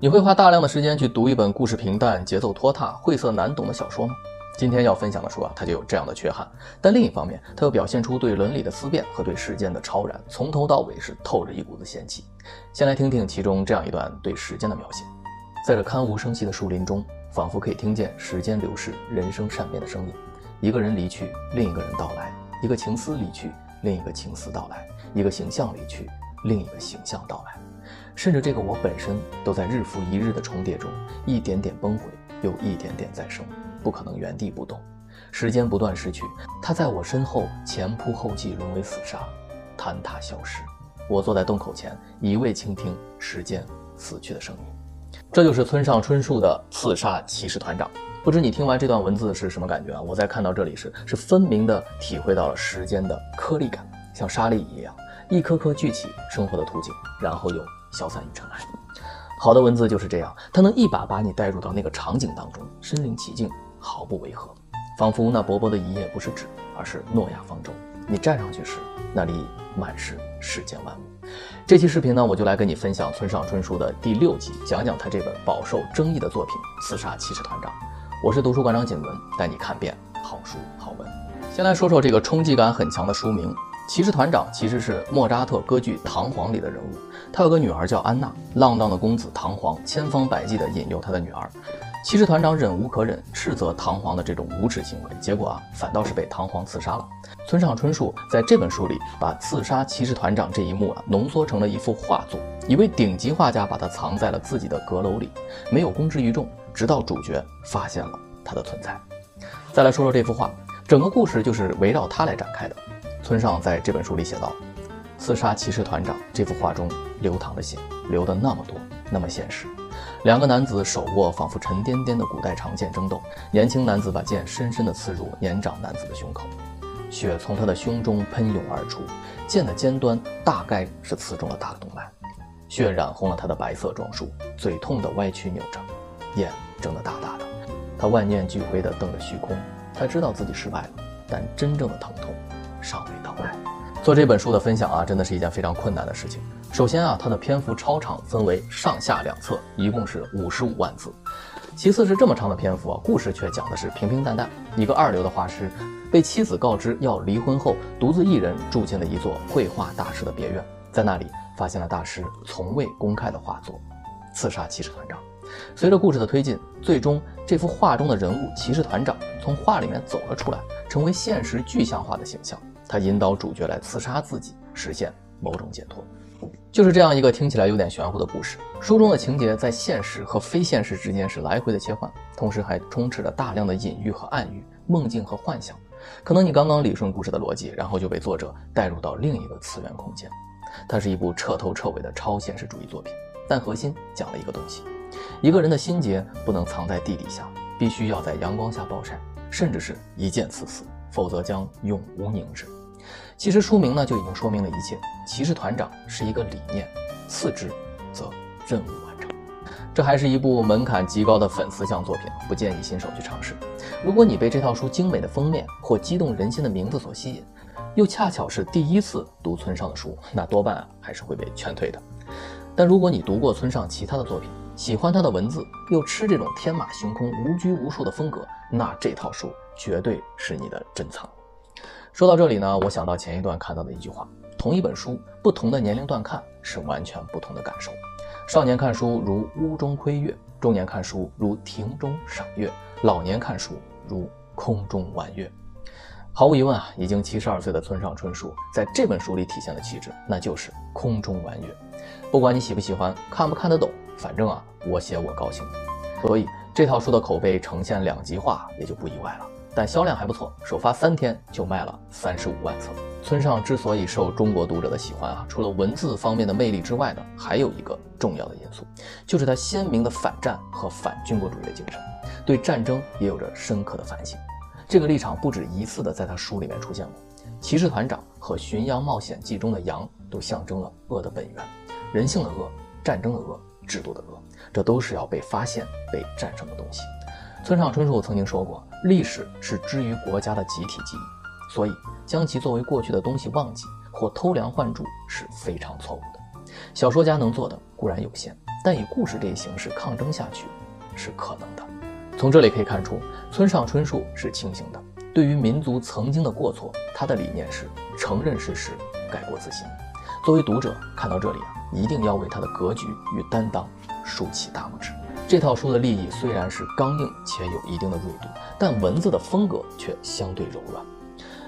你会花大量的时间去读一本故事平淡、节奏拖沓、晦涩难懂的小说吗？今天要分享的书啊，它就有这样的缺憾。但另一方面，它又表现出对伦理的思辨和对时间的超然，从头到尾是透着一股子仙气。先来听听其中这样一段对时间的描写：在这堪无声息的树林中，仿佛可以听见时间流逝、人生善变的声音。一个人离去，另一个人到来；一个情思离去，另一个情思到来；一个形象离去，另一个形象到来。甚至这个我本身都在日复一日的重叠中，一点点崩毁，又一点点再生，不可能原地不动。时间不断逝去，它在我身后前仆后继，沦为死沙，坍塌消失。我坐在洞口前，一味倾听时间死去的声音。这就是村上春树的《刺杀骑士团长》。不知你听完这段文字是什么感觉啊？我在看到这里时，是分明的体会到了时间的颗粒感，像沙粒一样，一颗颗聚起生活的图景，然后又。消散于尘埃。好的文字就是这样，它能一把把你带入到那个场景当中，身临其境，毫不违和，仿佛那薄薄的一页不是纸，而是诺亚方舟。你站上去时，那里满是世间万物。这期视频呢，我就来跟你分享村上春树的第六集，讲讲他这本饱受争议的作品《刺杀骑士团长》。我是读书馆长景文，带你看遍好书好文。先来说说这个冲击感很强的书名。骑士团长其实是莫扎特歌剧《唐璜》里的人物，他有个女儿叫安娜。浪荡的公子唐璜千方百计地引诱他的女儿，骑士团长忍无可忍，斥责唐璜的这种无耻行为，结果啊，反倒是被唐璜刺杀了。村上春树在这本书里把刺杀骑士团长这一幕啊浓缩成了一幅画作，一位顶级画家把它藏在了自己的阁楼里，没有公之于众，直到主角发现了它的存在。再来说说这幅画，整个故事就是围绕它来展开的。村上在这本书里写道：“刺杀骑士团长这幅画中流淌的血，流的那么多，那么现实。两个男子手握仿佛沉甸甸的古代长剑争斗，年轻男子把剑深深地刺入年长男子的胸口，血从他的胸中喷涌而出，剑的尖端大概是刺中了大动脉，血染红了他的白色装束，嘴痛得歪曲扭着，眼睁得大大的。他万念俱灰地瞪着虚空，他知道自己失败了，但真正的疼痛。”尚未到来。做这本书的分享啊，真的是一件非常困难的事情。首先啊，它的篇幅超长，分为上下两册，一共是五十五万字。其次是这么长的篇幅啊，故事却讲的是平平淡淡。一个二流的画师被妻子告知要离婚后，独自一人住进了一座绘画大师的别院，在那里发现了大师从未公开的画作《刺杀骑士团长》。随着故事的推进，最终这幅画中的人物骑士团长从画里面走了出来，成为现实具象化的形象。他引导主角来刺杀自己，实现某种解脱。就是这样一个听起来有点玄乎的故事。书中的情节在现实和非现实之间是来回的切换，同时还充斥着大量的隐喻和暗喻、梦境和幻想。可能你刚刚理顺故事的逻辑，然后就被作者带入到另一个次元空间。它是一部彻头彻尾的超现实主义作品，但核心讲了一个东西。一个人的心结不能藏在地底下，必须要在阳光下暴晒，甚至是一剑刺死，否则将永无宁日。其实书名呢就已经说明了一切。骑士团长是一个理念，次之则任务完成。这还是一部门槛极高的粉丝向作品，不建议新手去尝试。如果你被这套书精美的封面或激动人心的名字所吸引，又恰巧是第一次读村上的书，那多半还是会被劝退的。但如果你读过村上其他的作品，喜欢他的文字，又吃这种天马行空、无拘无束的风格，那这套书绝对是你的珍藏。说到这里呢，我想到前一段看到的一句话：同一本书，不同的年龄段看是完全不同的感受。少年看书如屋中窥月，中年看书如庭中赏月，老年看书如空中玩月。毫无疑问啊，已经七十二岁的村上春树在这本书里体现的气质，那就是空中玩月。不管你喜不喜欢，看不看得懂。反正啊，我写我高兴，所以这套书的口碑呈现两极化也就不意外了。但销量还不错，首发三天就卖了三十五万册。村上之所以受中国读者的喜欢啊，除了文字方面的魅力之外呢，还有一个重要的因素，就是他鲜明的反战和反军国主义的精神，对战争也有着深刻的反省。这个立场不止一次的在他书里面出现过。骑士团长和《巡洋冒险记》中的羊都象征了恶的本源，人性的恶，战争的恶。制度的恶，这都是要被发现、被战胜的东西。村上春树曾经说过，历史是之于国家的集体记忆，所以将其作为过去的东西忘记或偷梁换柱是非常错误的。小说家能做的固然有限，但以故事这一形式抗争下去是可能的。从这里可以看出，村上春树是清醒的。对于民族曾经的过错，他的理念是承认事实，改过自新。作为读者，看到这里啊，一定要为他的格局与担当竖起大拇指。这套书的立意虽然是刚硬且有一定的锐度，但文字的风格却相对柔软。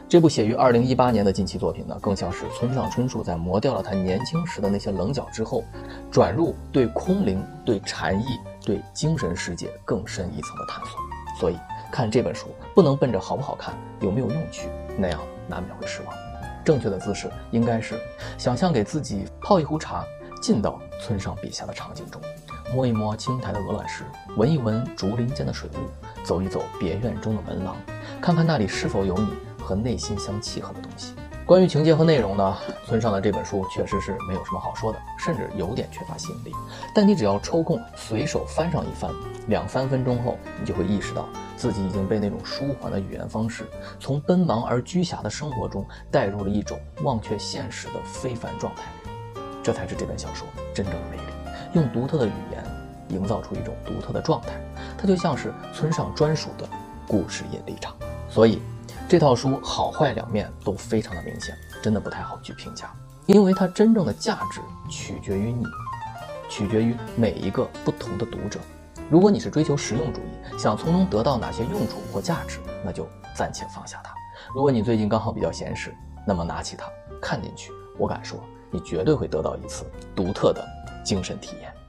这部写于二零一八年的近期作品呢，更像是村上春树在磨掉了他年轻时的那些棱角之后，转入对空灵、对禅意、对精神世界更深一层的探索。所以看这本书不能奔着好不好看、有没有用去，那样难免会失望。正确的姿势应该是想象给自己泡一壶茶，进到村上笔下的场景中。摸一摸青苔的鹅卵石，闻一闻竹林间的水雾，走一走别院中的门廊，看看那里是否有你和内心相契合的东西。关于情节和内容呢，村上的这本书确实是没有什么好说的，甚至有点缺乏吸引力。但你只要抽空随手翻上一翻，两三分钟后，你就会意识到自己已经被那种舒缓的语言方式，从奔忙而居暇的生活中带入了一种忘却现实的非凡状态。这才是这本小说真正的魅力。用独特的语言营造出一种独特的状态，它就像是村上专属的故事引力场。所以，这套书好坏两面都非常的明显，真的不太好去评价。因为它真正的价值取决于你，取决于每一个不同的读者。如果你是追求实用主义，想从中得到哪些用处或价值，那就暂且放下它。如果你最近刚好比较闲适，那么拿起它看进去，我敢说，你绝对会得到一次独特的。精神体验。